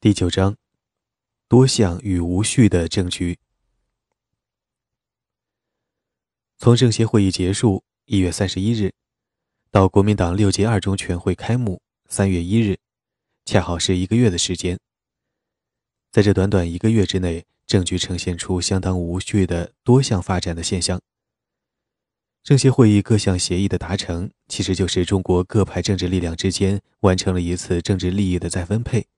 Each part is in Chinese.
第九章，多项与无序的政局。从政协会议结束（一月三十一日）到国民党六届二中全会开幕（三月一日），恰好是一个月的时间。在这短短一个月之内，政局呈现出相当无序的多项发展的现象。政协会议各项协议的达成，其实就是中国各派政治力量之间完成了一次政治利益的再分配。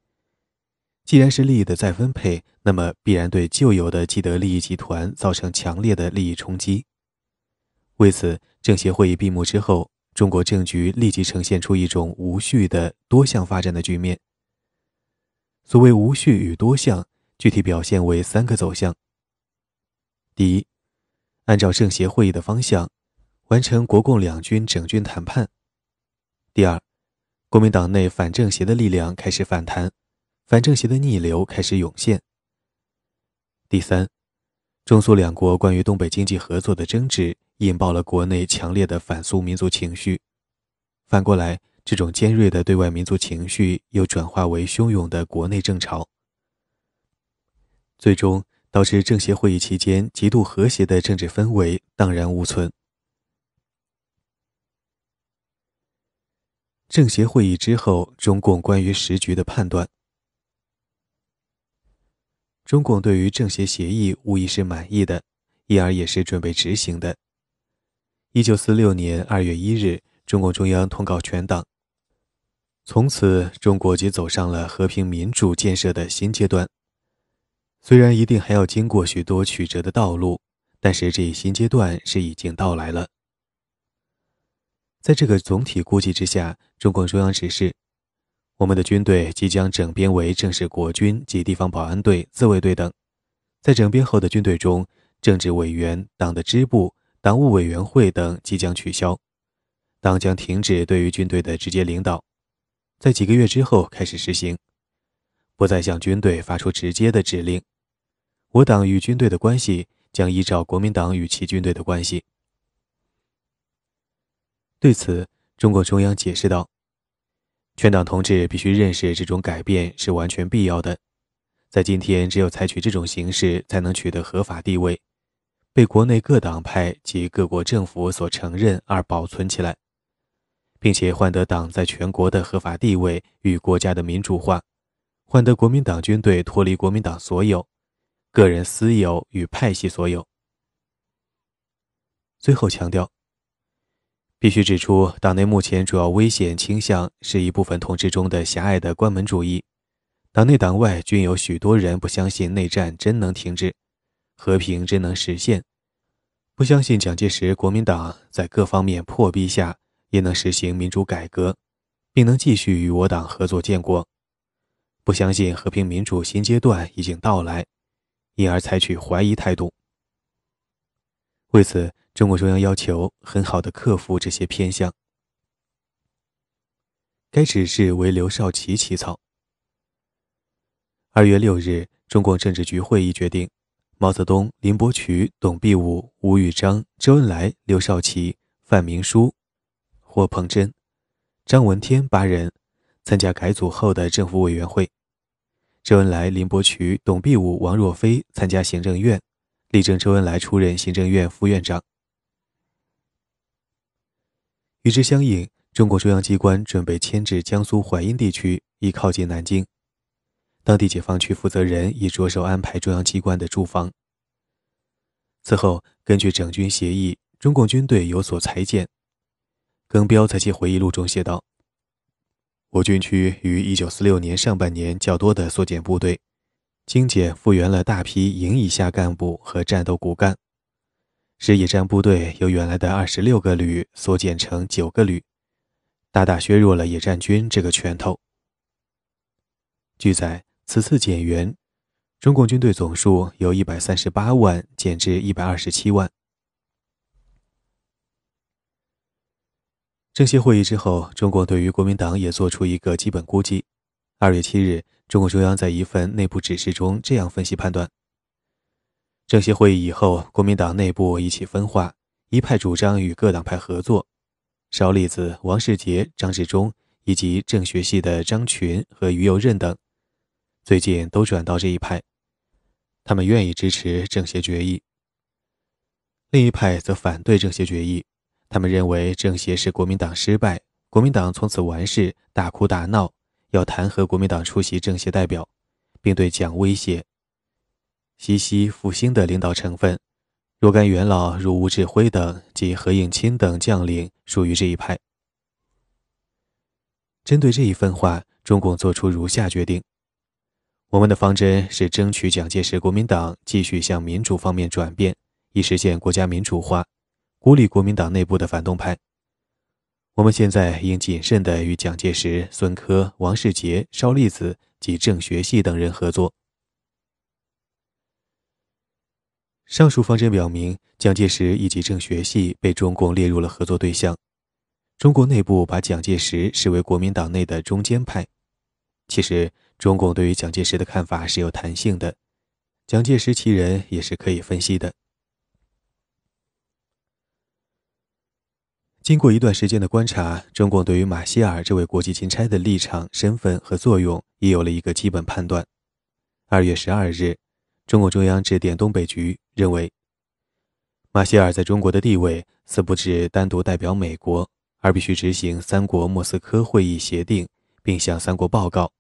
既然是利益的再分配，那么必然对旧有的既得利益集团造成强烈的利益冲击。为此，政协会议闭幕之后，中国政局立即呈现出一种无序的多项发展的局面。所谓无序与多项，具体表现为三个走向：第一，按照政协会议的方向，完成国共两军整军谈判；第二，国民党内反政协的力量开始反弹。反政协的逆流开始涌现。第三，中苏两国关于东北经济合作的争执引爆了国内强烈的反苏民族情绪，反过来，这种尖锐的对外民族情绪又转化为汹涌的国内政潮，最终导致政协会议期间极度和谐的政治氛围荡然无存。政协会议之后，中共关于时局的判断。中共对于政协协议无疑是满意的，因而也是准备执行的。一九四六年二月一日，中共中央通告全党，从此中国即走上了和平民主建设的新阶段。虽然一定还要经过许多曲折的道路，但是这一新阶段是已经到来了。在这个总体估计之下，中共中央指示。我们的军队即将整编为正式国军及地方保安队、自卫队等。在整编后的军队中，政治委员、党的支部、党务委员会等即将取消，党将停止对于军队的直接领导。在几个月之后开始实行，不再向军队发出直接的指令。我党与军队的关系将依照国民党与其军队的关系。对此，中共中央解释道。全党同志必须认识，这种改变是完全必要的。在今天，只有采取这种形式，才能取得合法地位，被国内各党派及各国政府所承认而保存起来，并且换得党在全国的合法地位与国家的民主化，换得国民党军队脱离国民党所有、个人私有与派系所有。最后强调。必须指出，党内目前主要危险倾向是一部分同志中的狭隘的关门主义。党内党外均有许多人不相信内战真能停止，和平真能实现，不相信蒋介石国民党在各方面破逼下也能实行民主改革，并能继续与我党合作建国，不相信和平民主新阶段已经到来，因而采取怀疑态度。为此。中共中央要求很好的克服这些偏向。该指示为刘少奇起草。二月六日，中共政治局会议决定，毛泽东、林伯渠、董必武、吴玉章、周恩来、刘少奇、范明书、霍鹏珍、张闻天八人参加改组后的政府委员会。周恩来、林伯渠、董必武、王若飞参加行政院，力争周恩来出任行政院副院长。与之相应，中共中央机关准备迁至江苏淮阴地区，以靠近南京。当地解放区负责人已着手安排中央机关的住房。此后，根据整军协议，中共军队有所裁减。耿彪在其回忆录中写道：“我军区于1946年上半年较多的缩减部队，精简复员了大批营以下干部和战斗骨干。”使野战部队由原来的二十六个旅缩减成九个旅，大大削弱了野战军这个拳头。据载，此次减员，中共军队总数由一百三十八万减至一百二十七万。政协会议之后，中共对于国民党也做出一个基本估计。二月七日，中共中央在一份内部指示中这样分析判断。政协会议以后，国民党内部一起分化，一派主张与各党派合作。邵力子、王世杰、张治中以及政学系的张群和于右任等，最近都转到这一派，他们愿意支持政协决议。另一派则反对政协决议，他们认为政协是国民党失败，国民党从此完事，大哭大闹，要弹劾国民党出席政协代表，并对蒋威胁。西西复兴的领导成分，若干元老如吴志辉等及何应钦等将领属于这一派。针对这一分化，中共作出如下决定：我们的方针是争取蒋介石国民党继续向民主方面转变，以实现国家民主化，孤立国民党内部的反动派。我们现在应谨慎地与蒋介石、孙科、王世杰、邵力子及郑学系等人合作。上述方针表明，蒋介石以及郑学系被中共列入了合作对象。中国内部把蒋介石视为国民党内的中间派。其实，中共对于蒋介石的看法是有弹性的，蒋介石其人也是可以分析的。经过一段时间的观察，中共对于马歇尔这位国际钦差的立场、身份和作用也有了一个基本判断。二月十二日。中共中央致电东北局，认为马歇尔在中国的地位似不只单独代表美国，而必须执行三国莫斯科会议协定，并向三国报告，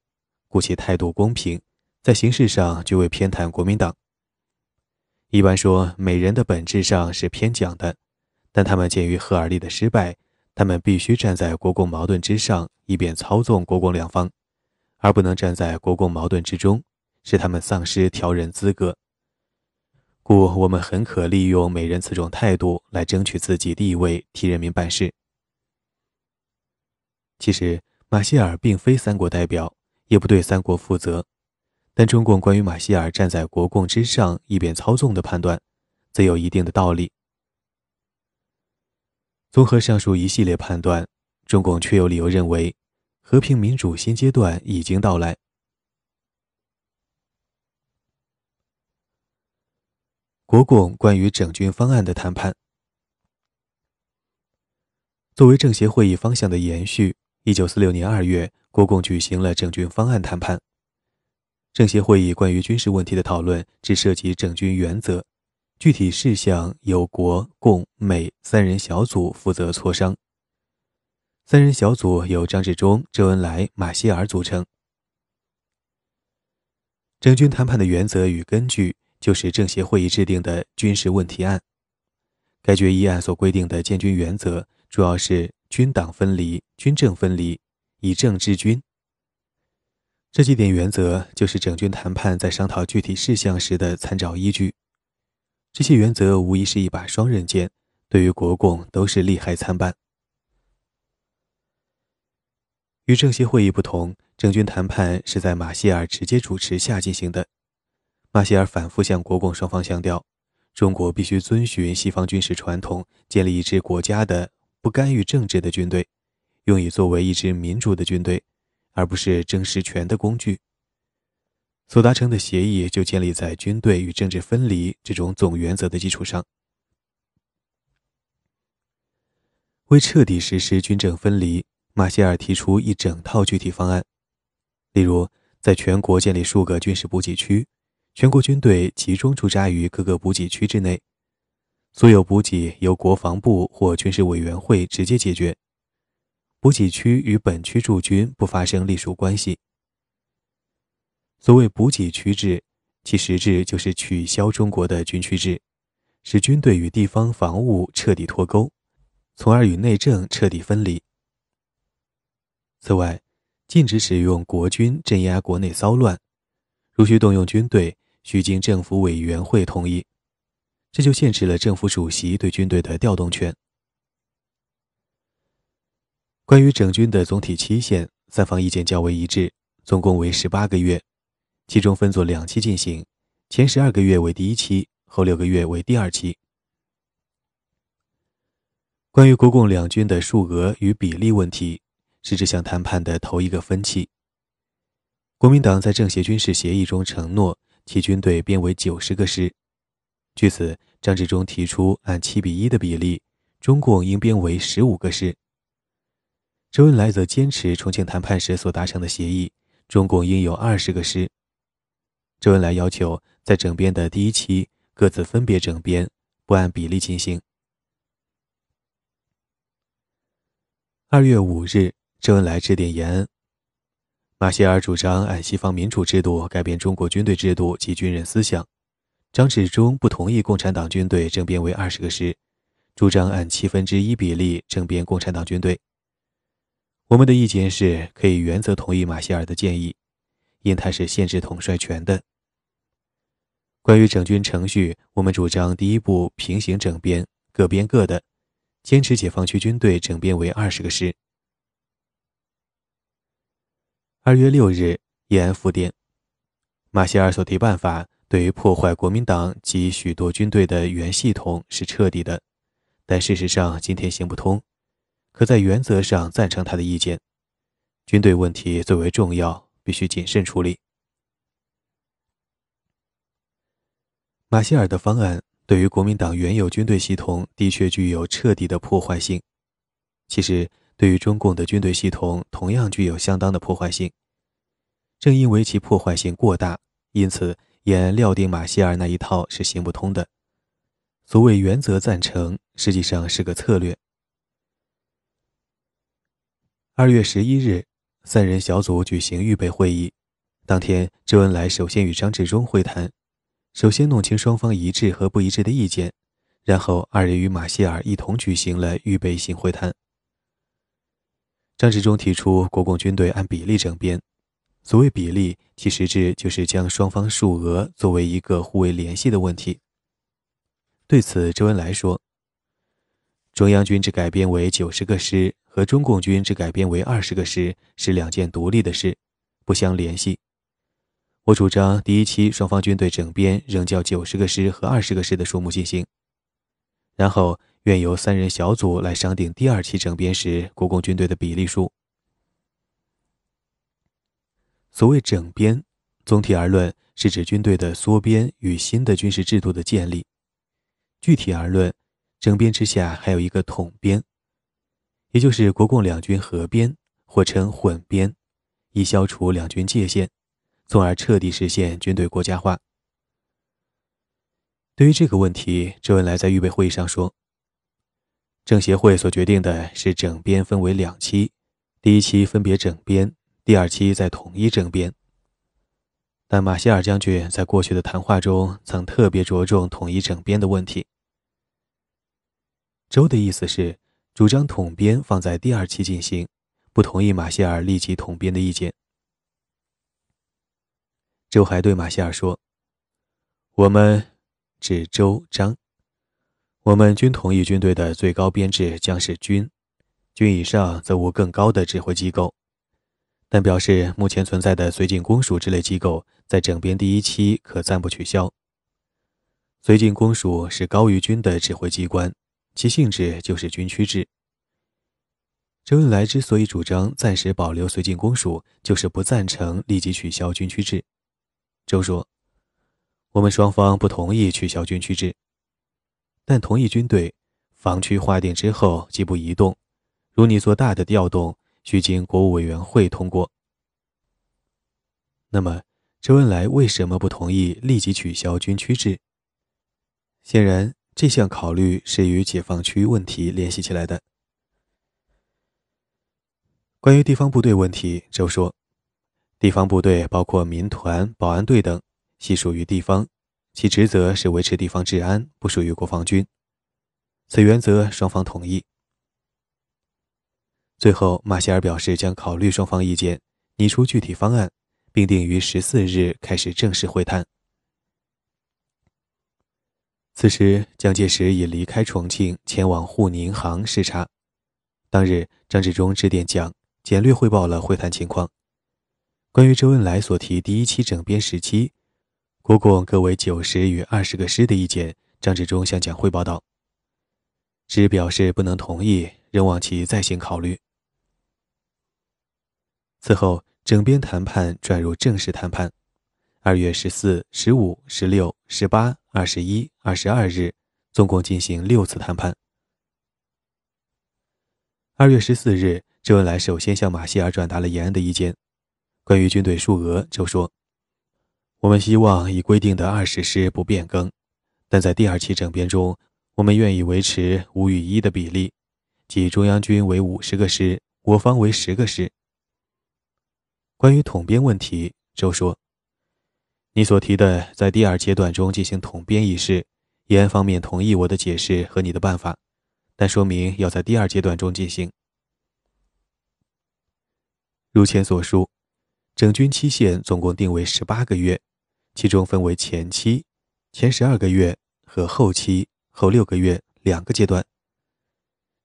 故其态度公平，在形式上绝未偏袒国民党。一般说，美人的本质上是偏蒋的，但他们鉴于赫尔利的失败，他们必须站在国共矛盾之上，以便操纵国共两方，而不能站在国共矛盾之中。使他们丧失调人资格，故我们很可利用美人此种态度来争取自己地位，替人民办事。其实，马歇尔并非三国代表，也不对三国负责，但中共关于马歇尔站在国共之上，以便操纵的判断，则有一定的道理。综合上述一系列判断，中共确有理由认为，和平民主新阶段已经到来。国共关于整军方案的谈判，作为政协会议方向的延续，一九四六年二月，国共举行了整军方案谈判。政协会议关于军事问题的讨论只涉及整军原则，具体事项由国共美三人小组负责磋商。三人小组由张治中、周恩来、马歇尔组成。整军谈判的原则与根据。就是政协会议制定的军事问题案。该决议案所规定的建军原则，主要是军党分离、军政分离，以政治军。这几点原则就是整军谈判在商讨具体事项时的参照依据。这些原则无疑是一把双刃剑，对于国共都是利害参半。与政协会议不同，整军谈判是在马歇尔直接主持下进行的。马歇尔反复向国共双方强调，中国必须遵循西方军事传统，建立一支国家的不干预政治的军队，用以作为一支民主的军队，而不是争实权的工具。所达成的协议就建立在军队与政治分离这种总原则的基础上。为彻底实施军政分离，马歇尔提出一整套具体方案，例如在全国建立数个军事补给区。全国军队集中驻扎于各个补给区之内，所有补给由国防部或军事委员会直接解决。补给区与本区驻军不发生隶属关系。所谓补给区制，其实质就是取消中国的军区制，使军队与地方防务彻底脱钩，从而与内政彻底分离。此外，禁止使用国军镇压国内骚乱，如需动用军队。需经政府委员会同意，这就限制了政府主席对军队的调动权。关于整军的总体期限，三方意见较为一致，总共为十八个月，其中分作两期进行，前十二个月为第一期，后六个月为第二期。关于国共两军的数额与比例问题，是这项谈判的头一个分歧。国民党在政协军事协议中承诺。其军队编为九十个师，据此，张治中提出按七比一的比例，中共应编为十五个师。周恩来则坚持重庆谈判时所达成的协议，中共应有二十个师，周恩来要求在整编的第一期各自分别整编，不按比例进行。二月五日，周恩来致电延安。马歇尔主张按西方民主制度改变中国军队制度及军人思想，张治中不同意共产党军队整编为二十个师，主张按七分之一比例整编共产党军队。我们的意见是可以原则同意马歇尔的建议，因他是限制统帅权的。关于整军程序，我们主张第一步平行整编，各编各的，坚持解放区军队整编为二十个师。二月六日，延安复电，马歇尔所提办法对于破坏国民党及许多军队的原系统是彻底的，但事实上今天行不通。可在原则上赞成他的意见，军队问题最为重要，必须谨慎处理。马歇尔的方案对于国民党原有军队系统的确具有彻底的破坏性，其实对于中共的军队系统同样具有相当的破坏性。正因为其破坏性过大，因此也料定马歇尔那一套是行不通的。所谓原则赞成，实际上是个策略。二月十一日，三人小组举行预备会议。当天，周恩来首先与张治中会谈，首先弄清双方一致和不一致的意见，然后二人与马歇尔一同举行了预备性会谈。张治中提出国共军队按比例整编，所谓比例，其实质就是将双方数额作为一个互为联系的问题。对此，周恩来说：“中央军只改编为九十个师。”和中共军只改编为二十个师是两件独立的事，不相联系。我主张第一期双方军队整编仍较九十个师和二十个师的数目进行，然后愿由三人小组来商定第二期整编时国共军队的比例数。所谓整编，总体而论是指军队的缩编与新的军事制度的建立；具体而论，整编之下还有一个统编。也就是国共两军合编，或称混编，以消除两军界限，从而彻底实现军队国家化。对于这个问题，周恩来在预备会议上说：“政协会所决定的是整编分为两期，第一期分别整编，第二期再统一整编。但马歇尔将军在过去的谈话中曾特别着重统一整编的问题。”周的意思是。主张统编放在第二期进行，不同意马歇尔立即统编的意见。周还对马歇尔说：“我们指周张，我们均同意军队的最高编制将是军，军以上则无更高的指挥机构，但表示目前存在的绥靖公署之类机构在整编第一期可暂不取消。绥靖公署是高于军的指挥机关。”其性质就是军区制。周恩来之所以主张暂时保留绥靖公署，就是不赞成立即取消军区制。周说：“我们双方不同意取消军区制，但同意军队防区划定之后即不移动。如你做大的调动，需经国务委员会通过。”那么，周恩来为什么不同意立即取消军区制？显然。这项考虑是与解放区问题联系起来的。关于地方部队问题，周说：“地方部队包括民团、保安队等，系属于地方，其职责是维持地方治安，不属于国防军。此原则双方同意。”最后，马歇尔表示将考虑双方意见，拟出具体方案，并定于十四日开始正式会谈。此时，蒋介石已离开重庆，前往沪宁杭视察。当日，张治中致电蒋，简略汇报了会谈情况。关于周恩来所提第一期整编时期，国共各为九十与二十个师的意见，张治中向蒋汇报道，只表示不能同意，仍望其再行考虑。此后，整编谈判转入正式谈判。二月十四、十五、十六、十八、二十一、二十二日，总共进行六次谈判。二月十四日，周恩来首先向马歇尔转达了延安的意见。关于军队数额，周说：“我们希望以规定的二十师不变更，但在第二期整编中，我们愿意维持五与一的比例，即中央军为五十个师，我方为十个师。关于统编问题，周说：“你所提的在第二阶段中进行统编一事，延安方面同意我的解释和你的办法，但说明要在第二阶段中进行。如前所述，整军期限总共定为十八个月。”其中分为前期、前十二个月和后期、后六个月两个阶段。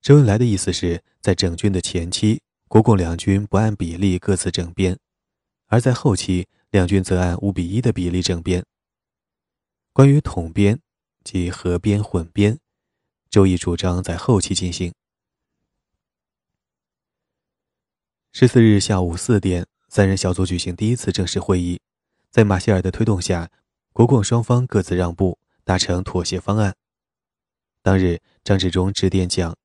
周恩来的意思是在整军的前期，国共两军不按比例各自整编；而在后期，两军则按五比一的比例整编。关于统编及合编混编，周毅主张在后期进行。十四日下午四点，三人小组举行第一次正式会议。在马歇尔的推动下，国共双方各自让步，达成妥协方案。当日，张治中致电讲，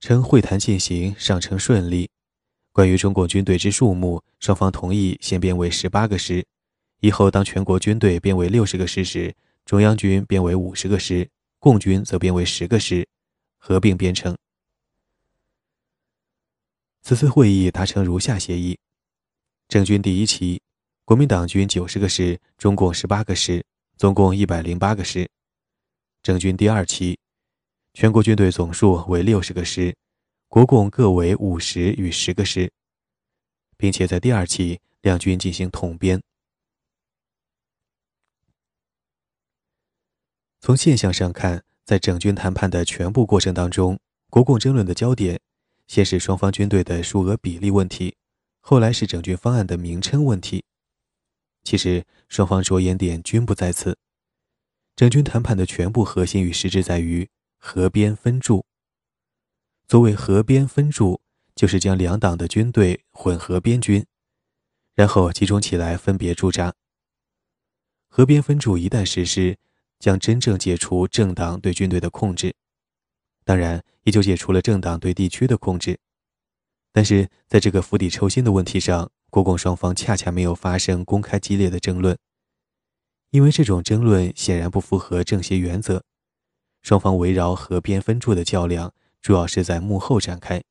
称会谈进行尚称顺利。关于中共军队之数目，双方同意先编为十八个师，以后当全国军队编为六十个师时，中央军编为五十个师，共军则编为十个师，合并编成。此次会议达成如下协议：整军第一期。国民党军九十个师，中共十八个师，总共一百零八个师。整军第二期，全国军队总数为六十个师，国共各为五十与十个师，并且在第二期两军进行统编。从现象上看，在整军谈判的全部过程当中，国共争论的焦点，先是双方军队的数额比例问题，后来是整军方案的名称问题。其实双方着眼点均不在此，整军谈判的全部核心与实质在于合编分驻。所谓合编分驻，就是将两党的军队混合编军，然后集中起来分别驻扎。合编分驻一旦实施，将真正解除政党对军队的控制，当然也就解除了政党对地区的控制。但是在这个釜底抽薪的问题上，国共双方恰恰没有发生公开激烈的争论，因为这种争论显然不符合政协原则。双方围绕河边分驻的较量，主要是在幕后展开。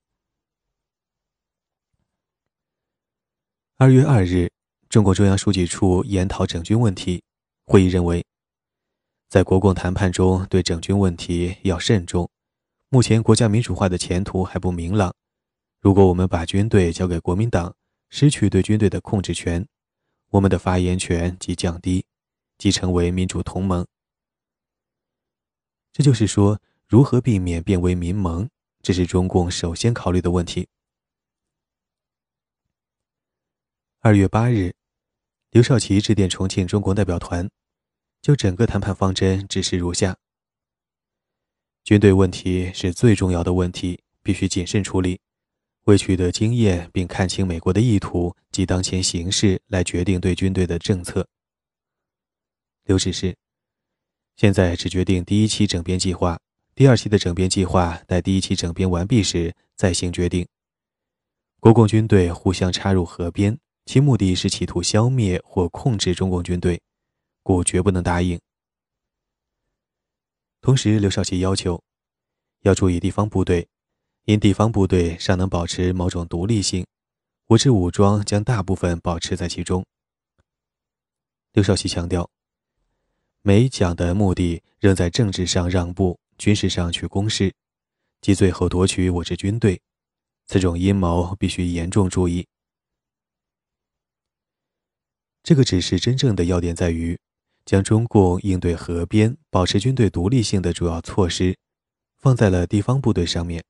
二月二日，中共中央书记处研讨整军问题，会议认为，在国共谈判中对整军问题要慎重。目前国家民主化的前途还不明朗，如果我们把军队交给国民党，失去对军队的控制权，我们的发言权即降低，即成为民主同盟。这就是说，如何避免变为民盟，这是中共首先考虑的问题。二月八日，刘少奇致电重庆中国代表团，就整个谈判方针指示如下：军队问题是最重要的问题，必须谨慎处理。为取得经验，并看清美国的意图及当前形势，来决定对军队的政策。刘指示：现在只决定第一期整编计划，第二期的整编计划待第一期整编完毕时再行决定。国共军队互相插入河边，其目的是企图消灭或控制中共军队，故绝不能答应。同时，刘少奇要求要注意地方部队。因地方部队尚能保持某种独立性，我之武装将大部分保持在其中。刘少奇强调，美蒋的目的仍在政治上让步，军事上去攻势，即最后夺取我之军队。此种阴谋必须严重注意。这个指示真正的要点在于，将中共应对河边、保持军队独立性的主要措施，放在了地方部队上面。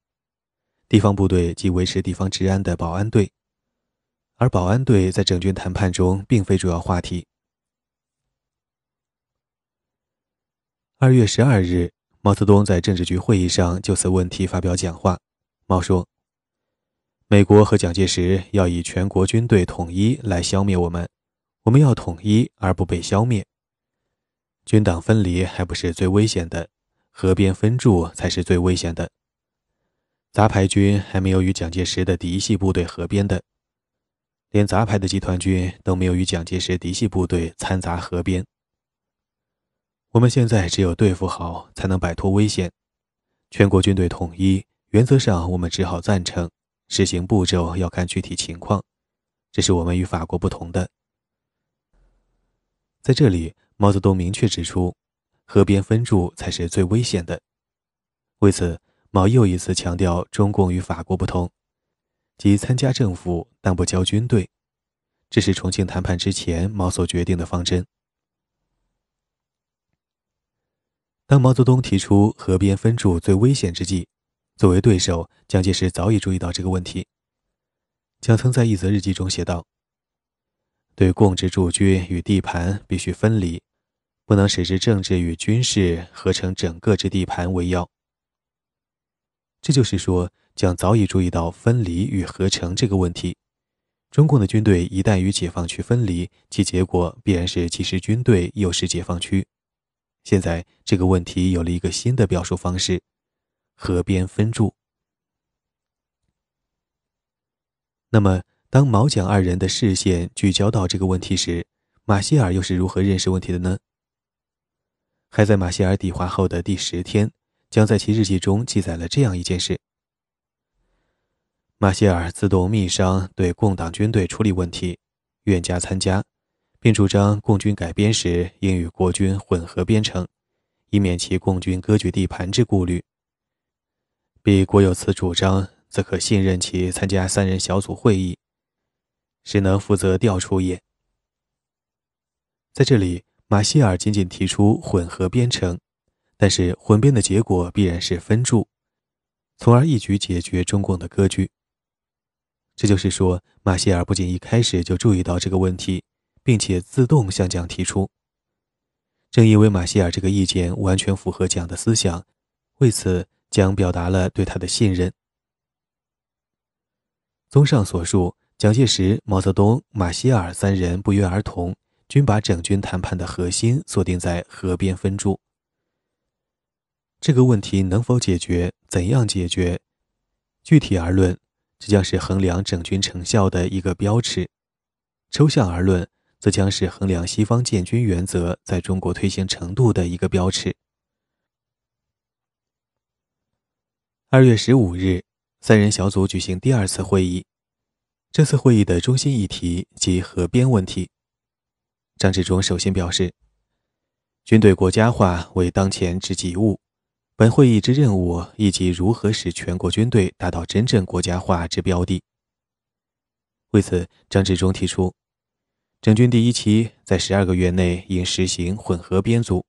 地方部队即维持地方治安的保安队，而保安队在整军谈判中并非主要话题。二月十二日，毛泽东在政治局会议上就此问题发表讲话。毛说：“美国和蒋介石要以全国军队统一来消灭我们，我们要统一而不被消灭。军党分离还不是最危险的，河边分驻才是最危险的。”杂牌军还没有与蒋介石的嫡系部队合编的。连杂牌的集团军都没有与蒋介石嫡系部队掺杂合编。我们现在只有对付好，才能摆脱危险。全国军队统一，原则上我们只好赞成，实行步骤要看具体情况。这是我们与法国不同的。在这里，毛泽东明确指出，河边分驻才是最危险的。为此，毛又一次强调中共与法国不同，即参加政府但不交军队。这是重庆谈判之前毛所决定的方针。当毛泽东提出河边分驻最危险之际，作为对手，蒋介石早已注意到这个问题。蒋曾在一则日记中写道：“对共治驻军与地盘必须分离，不能使之政治与军事合成整个之地盘为要。”这就是说，蒋早已注意到分离与合成这个问题。中共的军队一旦与解放区分离，其结果必然是既是军队又是解放区。现在这个问题有了一个新的表述方式：河边分驻。那么，当毛蒋二人的视线聚焦到这个问题时，马歇尔又是如何认识问题的呢？还在马歇尔抵华后的第十天，将在其日记中记载了这样一件事：马歇尔自动密商对共党军队处理问题，愿加参加。并主张共军改编时应与国军混合编成，以免其共军割据地盘之顾虑。彼国有此主张，则可信任其参加三人小组会议，是能负责调出也。在这里，马歇尔仅仅提出混合编成，但是混编的结果必然是分驻，从而一举解决中共的割据。这就是说，马歇尔不仅一开始就注意到这个问题。并且自动向蒋提出。正因为马歇尔这个意见完全符合蒋的思想，为此蒋表达了对他的信任。综上所述，蒋介石、毛泽东、马歇尔三人不约而同，均把整军谈判的核心锁定在河边分驻。这个问题能否解决，怎样解决，具体而论，这将是衡量整军成效的一个标尺；抽象而论，则将是衡量西方建军原则在中国推行程度的一个标尺。二月十五日，三人小组举行第二次会议。这次会议的中心议题即河边问题。张治中首先表示，军队国家化为当前之急务。本会议之任务，以及如何使全国军队达到真正国家化之标的。为此，张治中提出。整军第一期在十二个月内应实行混合编组，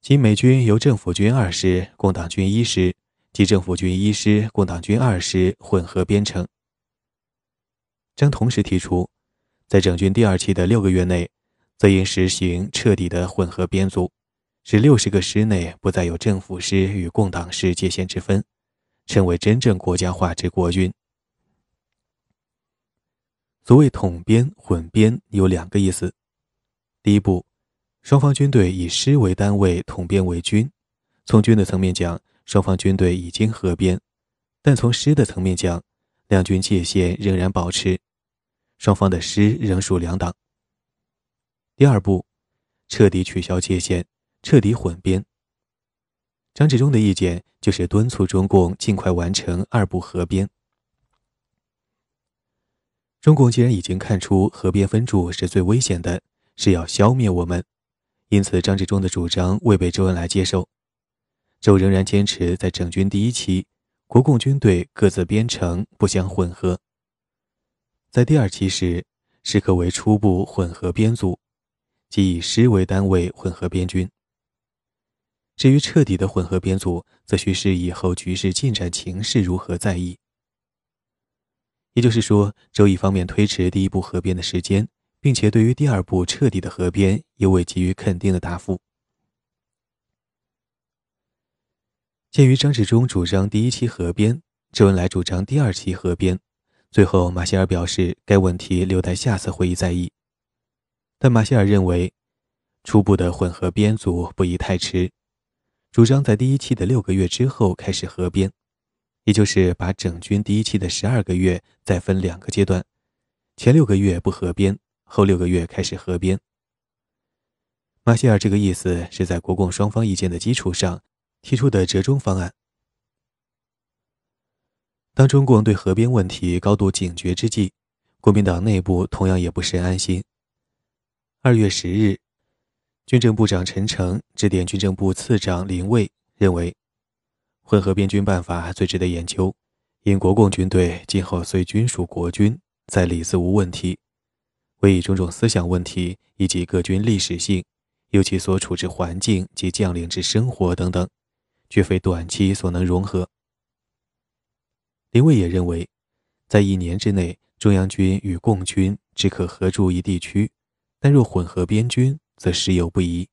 即美军由政府军二师、共党军一师及政府军一师、共党军二师混合编成。将同时提出，在整军第二期的六个月内，则应实行彻底的混合编组，使六十个师内不再有政府师与共党师界限之分，成为真正国家化之国军。所谓统编、混编有两个意思。第一步，双方军队以师为单位统编为军。从军的层面讲，双方军队已经合编；但从师的层面讲，两军界限仍然保持，双方的师仍属两党。第二步，彻底取消界限，彻底混编。张治中的意见就是敦促中共尽快完成二部合编。中共既然已经看出河边分驻是最危险的，是要消灭我们，因此张治中的主张未被周恩来接受。周仍然坚持在整军第一期，国共军队各自编成，不相混合。在第二期时，是可为初步混合编组，即以师为单位混合编军。至于彻底的混合编组，则需视以后局势进展情势如何再议。也就是说，周易方面推迟第一步合编的时间，并且对于第二步彻底的合编，也未给予肯定的答复。鉴于张治中主张第一期合编，周恩来主张第二期合编，最后马歇尔表示该问题留待下次会议再议。但马歇尔认为，初步的混合编组不宜太迟，主张在第一期的六个月之后开始合编。也就是把整军第一期的十二个月再分两个阶段，前六个月不合编，后六个月开始合编。马歇尔这个意思是在国共双方意见的基础上提出的折中方案。当中共对合编问题高度警觉之际，国民党内部同样也不甚安心。二月十日，军政部长陈诚致电军政部次长林蔚，认为混合编军办法最值得研究，因国共军队今后虽均属国军，在里子无问题，唯以种种思想问题以及各军历史性。尤其所处之环境及将领之生活等等，绝非短期所能融合。林蔚也认为，在一年之内，中央军与共军只可合驻一地区，但若混合边军，则时有不宜。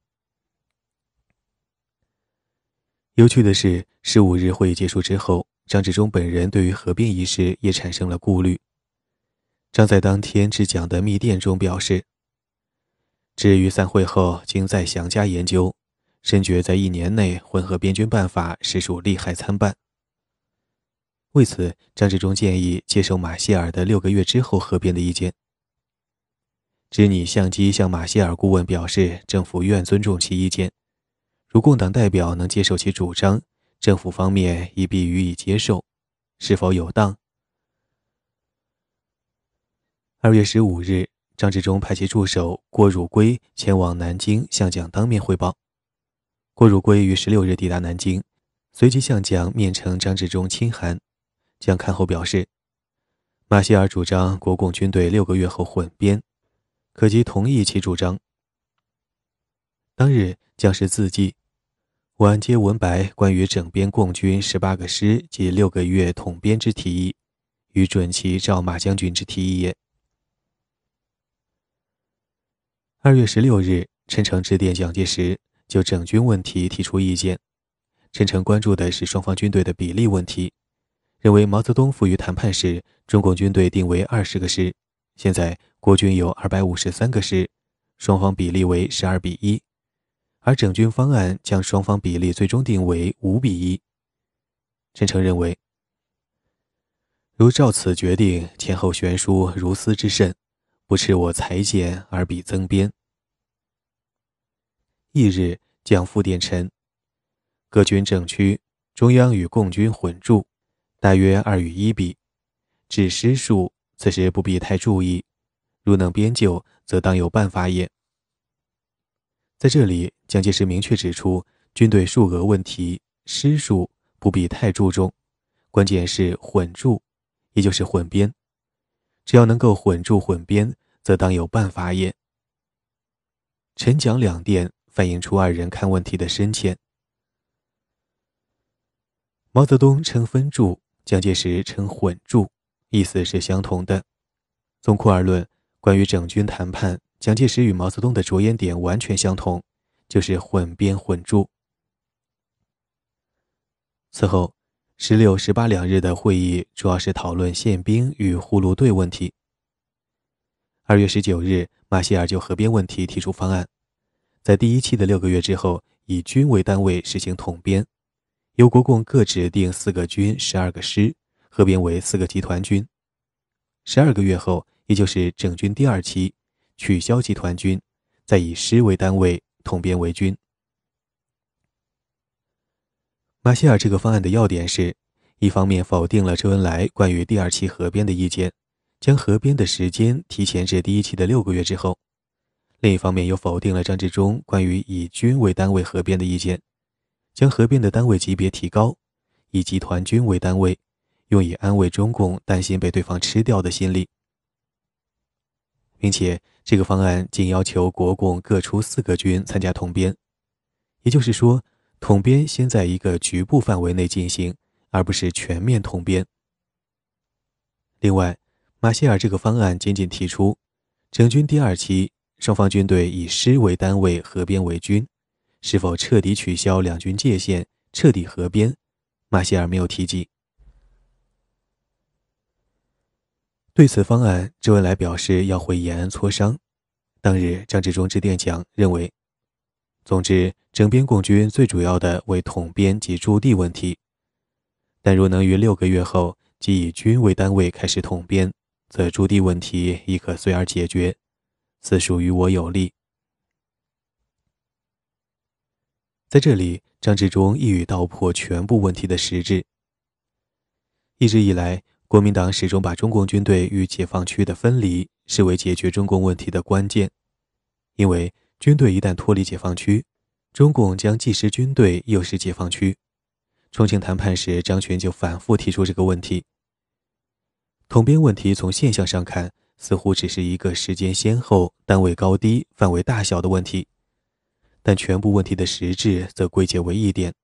有趣的是，十五日会议结束之后，张治中本人对于合并一事也产生了顾虑。张在当天致讲的密电中表示。至于散会后，经再详加研究，深觉在一年内混合边军办法实属利害参半。为此，张治中建议接受马歇尔的六个月之后合并的意见。知拟相机向马歇尔顾问表示，政府愿尊重其意见，如共党代表能接受其主张，政府方面亦必予以接受，是否有当？二月十五日。张治中派其助手郭汝瑰前往南京向蒋当面汇报。郭汝瑰于十六日抵达南京，随即向蒋面呈张治中亲函。蒋看后表示，马歇尔主张国共军队六个月后混编，可即同意其主张。当日，蒋氏自记，晚接文白关于整编共军十八个师及六个月统编之提议，与准其照马将军之提议也。二月十六日，陈诚致电蒋介石，就整军问题提出意见。陈诚关注的是双方军队的比例问题，认为毛泽东赴豫谈判时，中共军队定为二十个师，现在国军有二百五十三个师，双方比例为十二比一，而整军方案将双方比例最终定为五比一。陈诚认为，如照此决定，前后悬殊，如斯之甚。不斥我裁减而比增编。翌日，蒋复电陈：各军整区，中央与共军混驻，大约二与一比。至师数，此时不必太注意。如能编就，则当有办法也。在这里，蒋介石明确指出，军队数额问题，师数不必太注重，关键是混住，也就是混编。只要能够混住混编，则当有办法也。陈蒋两电反映出二人看问题的深浅。毛泽东称分驻，蒋介石称混住，意思是相同的。总括而论，关于整军谈判，蒋介石与毛泽东的着眼点完全相同，就是混编混住。此后。十六、十八两日的会议主要是讨论宪兵与护路队问题。二月十九日，马歇尔就合编问题提出方案，在第一期的六个月之后，以军为单位实行统编，由国共各指定四个军、十二个师，合编为四个集团军。十二个月后，也就是整军第二期，取消集团军，再以师为单位统编为军。马歇尔这个方案的要点是：一方面否定了周恩来关于第二期合编的意见，将合编的时间提前至第一期的六个月之后；另一方面又否定了张治中关于以军为单位合编的意见，将合编的单位级别提高，以集团军为单位，用以安慰中共担心被对方吃掉的心理，并且这个方案仅要求国共各出四个军参加统编，也就是说。统编先在一个局部范围内进行，而不是全面统编。另外，马歇尔这个方案仅仅提出，整军第二期双方军队以师为单位合编为军，是否彻底取消两军界限、彻底合编，马歇尔没有提及。对此方案，周恩来表示要回延安磋商。当日，张治中致电讲，认为。总之，整编共军最主要的为统编及驻地问题，但若能于六个月后即以军为单位开始统编，则驻地问题亦可随而解决，此属于我有利。”在这里，张治中一语道破全部问题的实质。一直以来，国民党始终把中共军队与解放区的分离视为解决中共问题的关键，因为军队一旦脱离解放区，中共将既失军队又失解放区。重庆谈判时，张群就反复提出这个问题。统编问题从现象上看，似乎只是一个时间先后、单位高低、范围大小的问题。但全部问题的实质则归结为一点：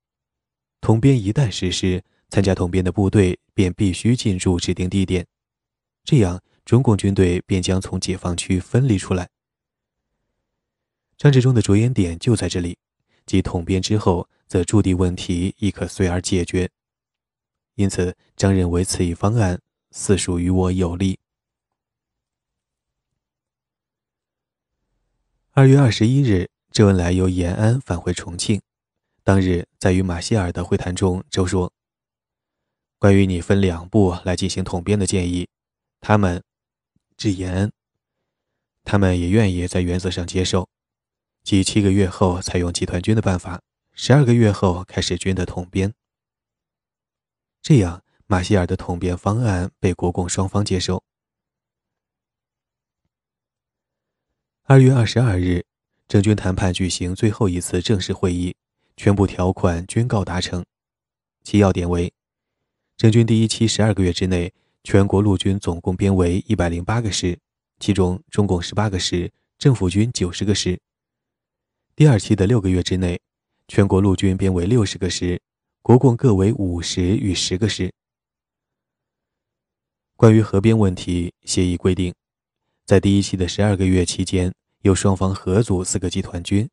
统编一旦实施，参加统编的部队便必须进入指定地点，这样中共军队便将从解放区分离出来。张治中的着眼点就在这里，即统编之后，则驻地问题亦可随而解决。因此，张认为此一方案似属于我有利。二月二十一日。周恩来由延安返回重庆，当日在与马歇尔的会谈中，周说：“关于你分两步来进行统编的建议，他们至延安，他们也愿意在原则上接受，即七个月后采用集团军的办法，十二个月后开始军的统编。这样，马歇尔的统编方案被国共双方接受。”二月二十二日。政军谈判举行最后一次正式会议，全部条款均告达成。其要点为：整军第一期十二个月之内，全国陆军总共编为一百零八个师，其中中共十八个师，政府军九十个师；第二期的六个月之内，全国陆军编为六十个师，国共各为五十与十个师。关于合编问题，协议规定，在第一期的十二个月期间。由双方合组四个集团军，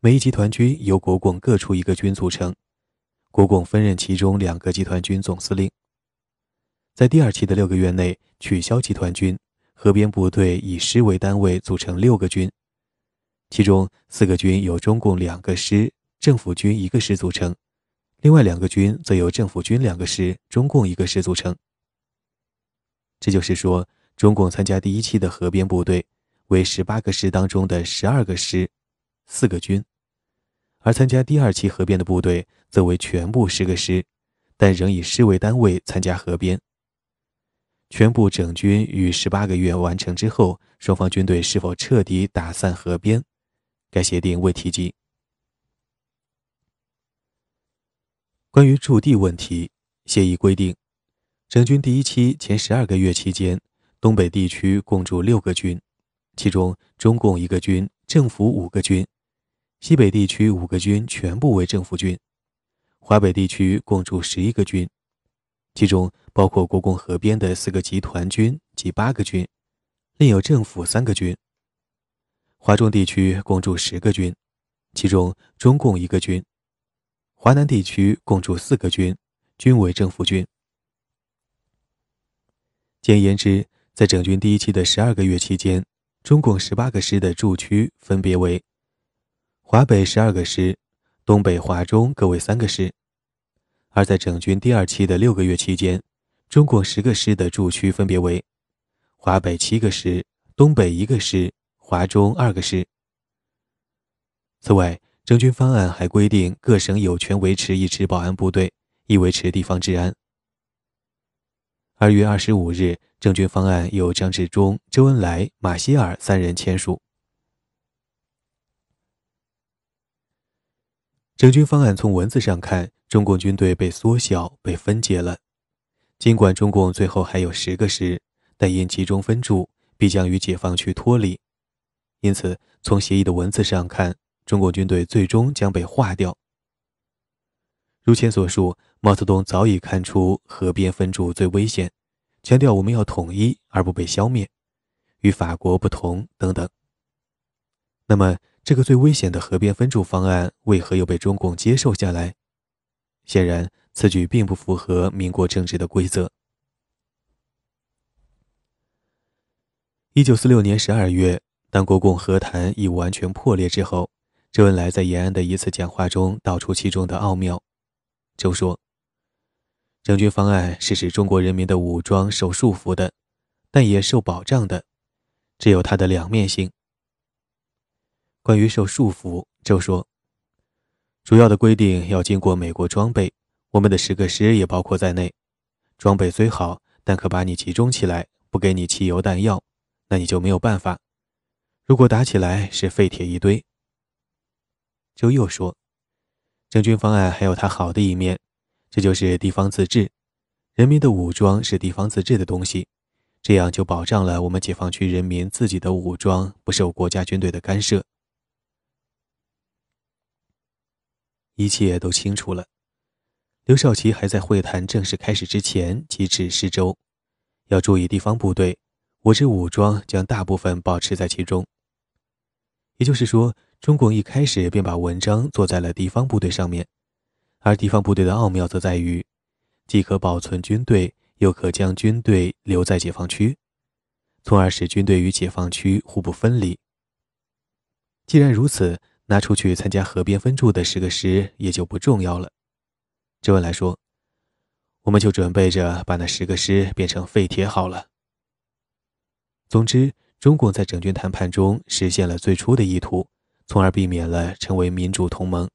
每一集团军由国共各出一个军组成，国共分任其中两个集团军总司令。在第二期的六个月内取消集团军，合编部队以师为单位组成六个军，其中四个军由中共两个师、政府军一个师组成，另外两个军则由政府军两个师、中共一个师组成。这就是说，中共参加第一期的合编部队。为十八个师当中的十二个师，四个军，而参加第二期合编的部队则为全部十个师，但仍以师为单位参加合编。全部整军于十八个月完成之后，双方军队是否彻底打散合编，该协定未提及。关于驻地问题，协议规定，整军第一期前十二个月期间，东北地区共驻六个军。其中，中共一个军，政府五个军；西北地区五个军全部为政府军；华北地区共驻十一个军，其中包括国共合编的四个集团军及八个军，另有政府三个军；华中地区共驻十个军，其中中共一个军；华南地区共驻四个军，均为政府军。简言之，在整军第一期的十二个月期间。中共十八个师的驻区分别为：华北十二个师，东北、华中各为三个师；而在整军第二期的六个月期间，中共十个师的驻区分别为：华北七个师，东北一个师，华中二个师。此外，整军方案还规定，各省有权维持一支保安部队，以维持地方治安。二月二十五日。政军方案由张治中、周恩来、马歇尔三人签署。整军方案从文字上看，中共军队被缩小、被分解了。尽管中共最后还有十个师，但因集中分驻，必将与解放区脱离。因此，从协议的文字上看，中共军队最终将被划掉。如前所述，毛泽东早已看出河边分驻最危险。强调我们要统一而不被消灭，与法国不同等等。那么，这个最危险的河边分驻方案为何又被中共接受下来？显然，此举并不符合民国政治的规则。一九四六年十二月，当国共和谈已完全破裂之后，周恩来在延安的一次讲话中道出其中的奥妙。周说。整军方案是使中国人民的武装受束缚的，但也受保障的，只有它的两面性。关于受束缚，就说，主要的规定要经过美国装备，我们的十个师也包括在内。装备虽好，但可把你集中起来，不给你汽油弹药，那你就没有办法。如果打起来是废铁一堆。周又说，政军方案还有它好的一面，这就是地方自治，人民的武装是地方自治的东西，这样就保障了我们解放区人民自己的武装不受国家军队的干涉。一切都清楚了。刘少奇还在会谈正式开始之前即指示周，要注意地方部队，我之武装将大部分保持在其中。也就是说，中共一开始便把文章做在了地方部队上面，而地方部队的奥妙则在于，既可保存军队，又可将军队留在解放区，从而使军队与解放区互不分离。既然如此，拿出去参加河边分驻的十个师也就不重要了。周恩来说：“我们就准备着把那十个师变成废铁好了。”总之。中共在整军谈判中实现了最初的意图，从而避免了成为民主同盟。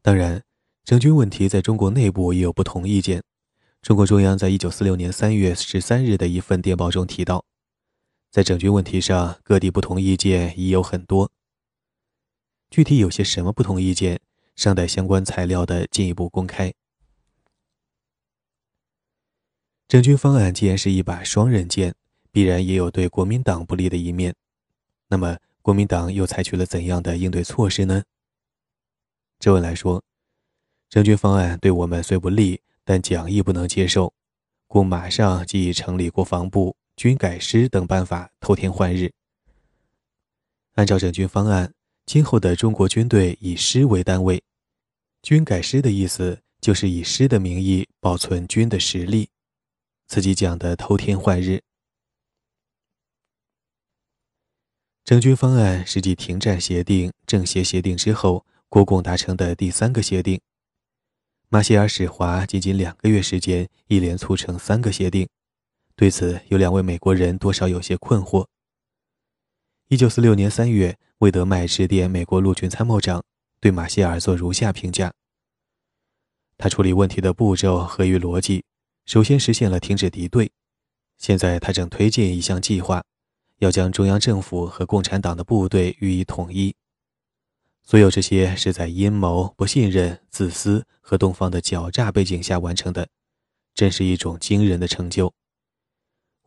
当然，整军问题在中国内部也有不同意见。中共中央在一九四六年三月十三日的一份电报中提到，在整军问题上，各地不同意见已有很多。具体有些什么不同意见，尚待相关材料的进一步公开。整军方案既然是一把双刃剑，必然也有对国民党不利的一面。那么，国民党又采取了怎样的应对措施呢？周恩来说：“整军方案对我们虽不利，但讲义不能接受，故马上即已成立国防部、军改师等办法偷天换日。按照整军方案，今后的中国军队以师为单位，军改师的意思就是以师的名义保存军的实力。”自己讲的偷天换日，整军方案是继停战协定、政协协定之后，国共达成的第三个协定。马歇尔使华仅仅两个月时间，一连促成三个协定，对此有两位美国人多少有些困惑。一九四六年三月，魏德迈致电美国陆军参谋长，对马歇尔做如下评价：他处理问题的步骤合于逻辑。首先实现了停止敌对，现在他正推进一项计划，要将中央政府和共产党的部队予以统一。所有这些是在阴谋、不信任、自私和东方的狡诈背景下完成的，真是一种惊人的成就。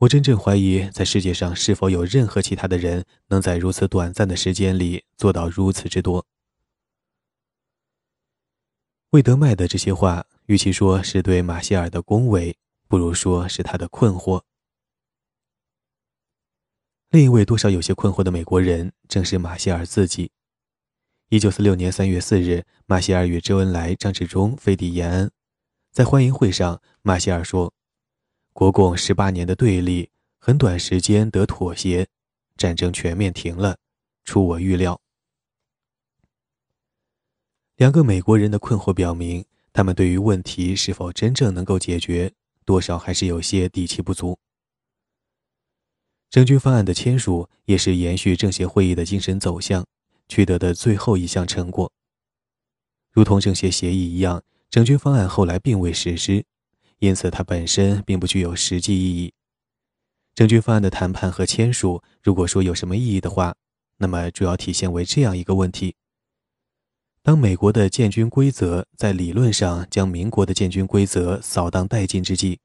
我真正怀疑，在世界上是否有任何其他的人能在如此短暂的时间里做到如此之多。魏德迈的这些话。与其说是对马歇尔的恭维，不如说是他的困惑。另一位多少有些困惑的美国人，正是马歇尔自己。一九四六年三月四日，马歇尔与周恩来、张治中飞抵延安，在欢迎会上，马歇尔说：“国共十八年的对立，很短时间得妥协，战争全面停了，出我预料。”两个美国人的困惑表明。他们对于问题是否真正能够解决，多少还是有些底气不足。整军方案的签署也是延续政协会议的精神走向取得的最后一项成果。如同政协协议一样，整军方案后来并未实施，因此它本身并不具有实际意义。整军方案的谈判和签署，如果说有什么意义的话，那么主要体现为这样一个问题。当美国的建军规则在理论上将民国的建军规则扫荡殆尽之际，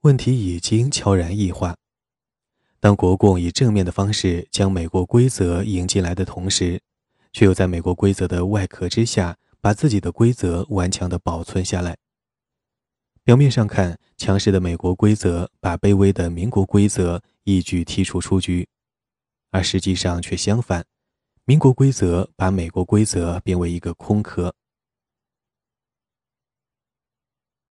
问题已经悄然异化。当国共以正面的方式将美国规则引进来的同时，却又在美国规则的外壳之下把自己的规则顽强地保存下来。表面上看，强势的美国规则把卑微的民国规则一举剔除出局，而实际上却相反。民国规则把美国规则变为一个空壳。